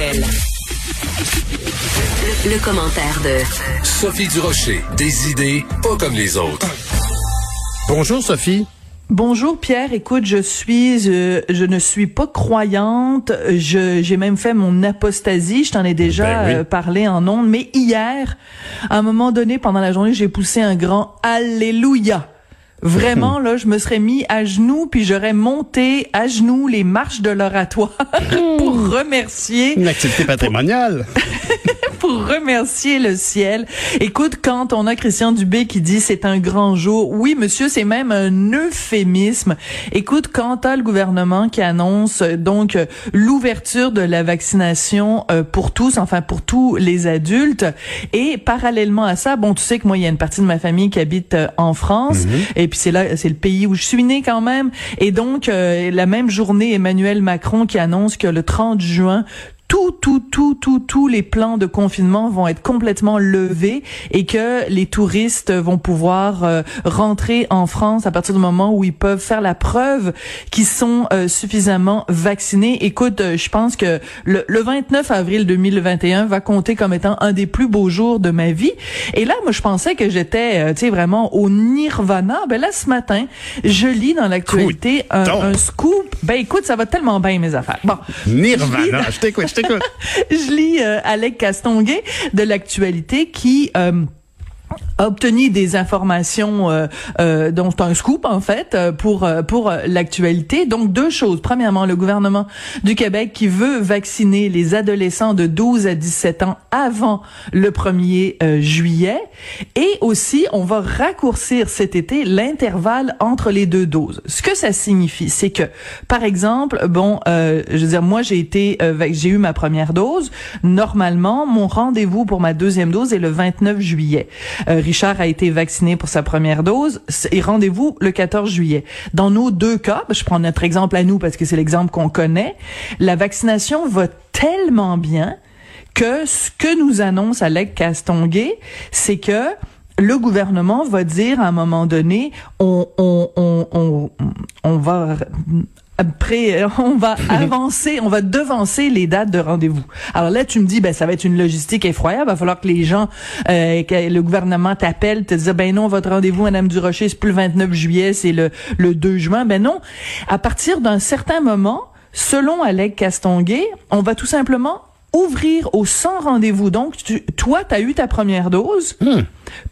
Martel. Le, le commentaire de Sophie Durocher. Des idées pas comme les autres. Bonjour Sophie. Bonjour Pierre, écoute, je suis, euh, je ne suis pas croyante. Je, j'ai même fait mon apostasie. Je t'en ai déjà Ben oui. euh, parlé en ondes, mais hier, à un moment donné, pendant la journée, j'ai poussé un grand Alléluia. Vraiment, là, je me serais mis à genoux, puis j'aurais monté à genoux les marches de l'oratoire pour remercier Une activité patrimoniale. pour remercier le ciel. Écoute, quand on a Christian Dubé qui dit c'est un grand jour, oui monsieur, c'est même un euphémisme. Écoute, quand t'as le gouvernement qui annonce euh, donc euh, l'ouverture de la vaccination euh, pour tous, enfin pour tous les adultes, et parallèlement à ça, bon, tu sais que moi il y a une partie de ma famille qui habite en France, et puis c'est là, c'est le pays où je suis né quand même, et donc euh, la même journée, Emmanuel Macron qui annonce que le 30 juin tout, tout, tout, tout, tous les plans de confinement vont être complètement levés et que les touristes vont pouvoir euh, rentrer en France à partir du moment où ils peuvent faire la preuve qu'ils sont euh, suffisamment vaccinés. Écoute, euh, je pense que le, le 29 avril 2021 va compter comme étant un des plus beaux jours de ma vie. Et là, moi, je pensais que j'étais, euh, tu sais, vraiment au nirvana. Ben là, ce matin, je lis dans l'actualité un, un scoop. Ben écoute, ça va tellement bien mes affaires. Bon, Nirvana. Je t'écoute, je lis euh, Alec Castonguay de l'actualité qui euh, a obtenu des informations euh, euh, dont un scoop en fait euh, pour euh, pour euh, l'actualité. Donc deux choses. Premièrement, le gouvernement du Québec qui veut vacciner les adolescents de 12 à 17 ans avant le 1er euh, juillet et aussi on va raccourcir cet été l'intervalle entre les deux doses. Ce que ça signifie, c'est que par exemple, bon je veux dire moi j'ai été j'ai eu ma première dose, normalement mon rendez-vous pour ma deuxième dose est le 29 juillet. Richard a été vacciné pour sa première dose et rendez-vous le 14 juillet. Dans nos deux cas, je prends notre exemple à nous parce que c'est l'exemple qu'on connaît, la vaccination va tellement bien que ce que nous annonce Alec Castonguay, c'est que le gouvernement va dire à un moment donné, on, on, on, on, on va après, on va avancer, on va devancer les dates de rendez-vous. Alors là, tu me dis, ben ça va être une logistique effroyable. Il va falloir que les gens, euh, que le gouvernement t'appelle, te dise, ben non, votre rendez-vous, Madame Durocher, c'est plus le 29 juillet, c'est le le 2 juin. Ben non. À partir d'un certain moment, selon Alec Castonguay, on va tout simplement ouvrir au 100 rendez-vous. Donc, tu, toi, tu as eu ta première dose.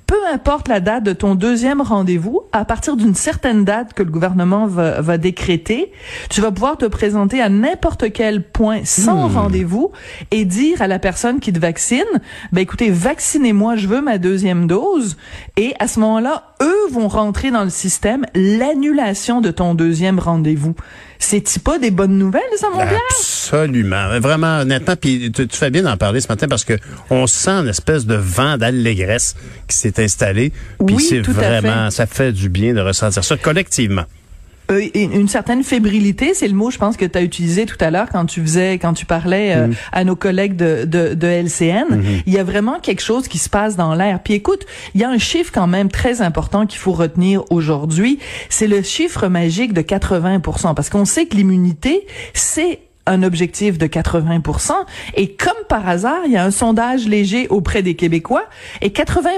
Peu importe la date de ton deuxième rendez-vous, à partir d'une certaine date que le gouvernement va, va décréter, tu vas pouvoir te présenter à n'importe quel point sans rendez-vous et dire à la personne qui te vaccine, ben écoutez, vaccinez-moi, je veux ma deuxième dose. Et à ce moment-là, eux vont rentrer dans le système l'annulation de ton deuxième rendez-vous. C'est-tu pas des bonnes nouvelles, ça, mon Pierre? Absolument. Vraiment, honnêtement, puis tu, tu fais bien d'en parler ce matin parce que on sent une espèce de vent d'allégresse qui s'est installé. Puis Oui, c'est vraiment, fait. ça fait du bien de ressentir ça collectivement. Euh, une certaine fébrilité, c'est le mot, je pense que tu as utilisé tout à l'heure quand tu faisais, quand tu parlais euh, à nos collègues de, de, de LCN. Il y a vraiment quelque chose qui se passe dans l'air. Puis écoute, il y a un chiffre quand même très important qu'il faut retenir aujourd'hui. C'est le chiffre magique de 80 parce qu'on sait que l'immunité, c'est un objectif de 80 et comme par hasard, il y a un sondage léger auprès des Québécois et 80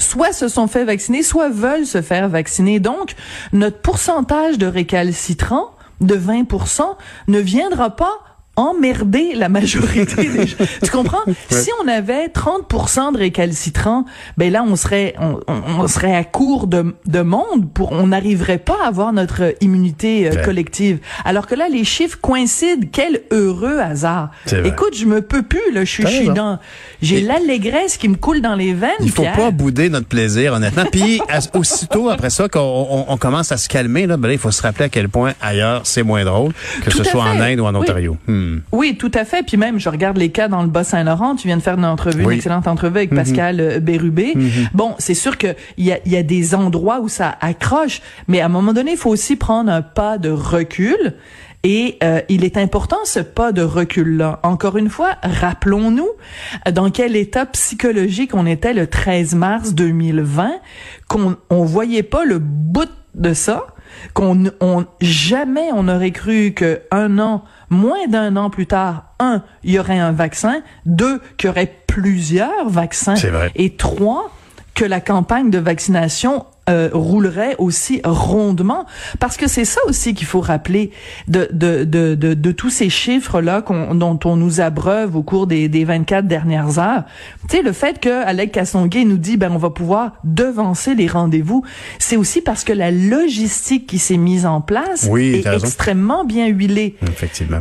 soit se sont fait vacciner, soit veulent se faire vacciner. Donc, notre pourcentage de récalcitrants de 20% ne viendra pas emmerder la majorité des gens. Tu comprends? Si on avait 30 de récalcitrants, ben là, on serait, on, on- serait à court de, de monde pour, on n'arriverait pas à avoir notre immunité euh, Ouais. collective. Alors que là, les chiffres coïncident. Quel heureux hasard. Écoute, je me peux plus, là. Je suis, je dans, j'ai l'allégresse qui me coule dans les veines, Il faut Pierre. pas bouder notre plaisir, honnêtement. Puis aussitôt après ça, qu'on on, on commence à se calmer, là, ben là, il faut se rappeler à quel point ailleurs c'est moins drôle, que Tout ce soit en. Inde ou en Oui. Ontario. Hmm. Oui, tout à fait. Puis même, je regarde les cas dans le Bas-Saint-Laurent. Tu viens de faire une entrevue, Oui. Une excellente entrevue avec Pascal euh, Bérubé. Bon, c'est sûr que il y a, y a des endroits où ça accroche, mais à un moment donné, il faut aussi prendre un pas de recul. Et euh, il est important ce pas de recul-là. Encore une fois, rappelons-nous euh, dans quel état psychologique on était le 13 mars 2020, qu'on on voyait pas le bout de ça. Qu'on on, jamais on aurait cru que un an, moins d'un an plus tard, un, il y aurait un vaccin, deux, qu'il y aurait plusieurs vaccins, vrai. et trois, que la campagne de vaccination euh, roulerait aussi rondement. Parce que c'est ça aussi qu'il faut rappeler de de, de, de, de tous ces chiffres là dont on nous abreuve au cours des, des 24 dernières heures. Tu sais le fait que Alec Castonguay nous dit ben on va pouvoir devancer les rendez-vous c'est aussi parce que la logistique qui s'est mise en place oui, est extrêmement bien huilée. Effectivement.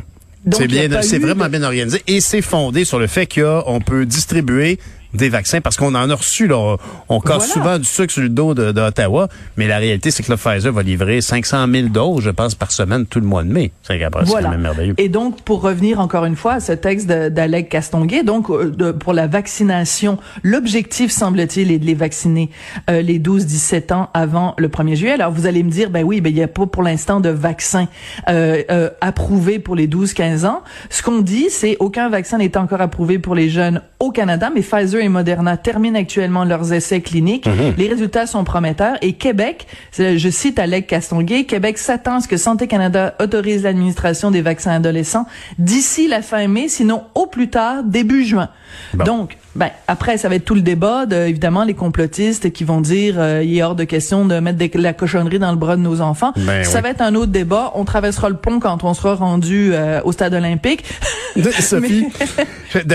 C'est bien, c'est vraiment bien organisé et c'est fondé sur le fait qu'on peut distribuer des vaccins parce qu'on en a reçu là, on casse souvent du sucre sur le dos d'Ottawa, mais la réalité c'est que le Pfizer va livrer 500 000 doses, je pense, par semaine tout le mois de mai. C'est voilà. même merveilleux. Et donc pour revenir encore une fois à ce texte d'Alec Castonguay, donc euh, de, pour la vaccination, l'objectif semble-t-il est de les vacciner euh, les 12-17 ans avant le 1er juillet. Alors vous allez me dire ben oui, ben il y a pas pour l'instant de vaccin euh, euh approuvé pour les 12-15 ans. Ce qu'on dit c'est aucun vaccin n'est encore approuvé pour les jeunes au Canada, mais Pfizer et Moderna terminent actuellement leurs essais cliniques. Mhm. Les résultats sont prometteurs et Québec, je cite Alec Castonguay, Québec s'attend à ce que Santé Canada autorise l'administration des vaccins adolescents d'ici la fin mai, sinon au plus tard début juin. Donc, ben après, ça va être tout le débat de, évidemment, les complotistes qui vont dire euh, il est hors de question de mettre la cochonnerie dans le bras de nos enfants. Ben ça va être un autre débat. On traversera le pont quand on sera rendu euh, au stade olympique. Sophie,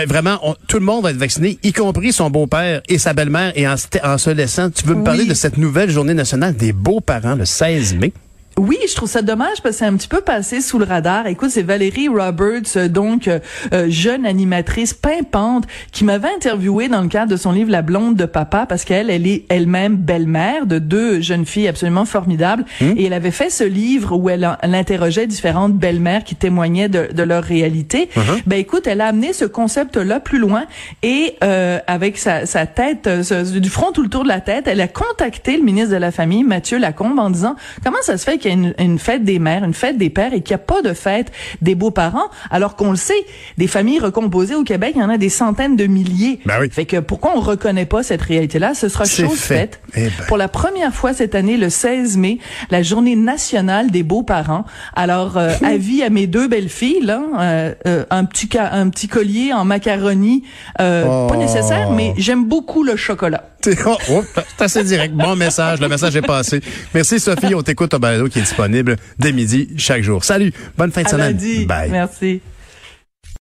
vraiment, tout le monde va être vacciné, y compris son beau-père et sa belle-mère. Et en, en, se laissant, tu veux me parler de cette nouvelle journée nationale des beaux-parents le 16 mai? Oui, je trouve ça dommage parce que c'est un petit peu passé sous le radar. Écoute, c'est Valérie Roberts, euh, donc euh, euh, jeune animatrice pimpante, qui m'avait interviewé dans le cadre de son livre La blonde de papa parce qu'elle, elle est elle-même belle-mère de deux jeunes filles absolument formidables. Mmh. Et elle avait fait ce livre où elle, elle interrogeait différentes belles-mères qui témoignaient de, de leur réalité. Mmh. Ben écoute, elle a amené ce concept-là plus loin et avec sa, sa tête, du front tout le tour de la tête, elle a contacté le ministre de la Famille, Mathieu Lacombe, en disant comment ça se fait qu'il y a une, une, fête des mères, une fête des pères et qu'il n'y a pas de fête des beaux-parents, alors qu'on le sait, des familles recomposées au Québec, il y en a des centaines de milliers. Ben oui. Fait que pourquoi on reconnaît pas cette réalité-là? Ce sera chose faite. Eh ben. Pour la première fois cette année, le 16 mai, la journée nationale des beaux-parents. Alors, euh, avis à mes deux belles-filles, là, euh, euh, un, petit un petit collier en macaroni, pas Oh. nécessaire, mais j'aime beaucoup le chocolat. Oh, oh, c'est assez direct. Bon message. Le message est passé. Merci, Sophie. On t'écoute au balado qui est disponible dès midi chaque jour. Salut. Bonne fin de À semaine. lundi. Bye. Merci.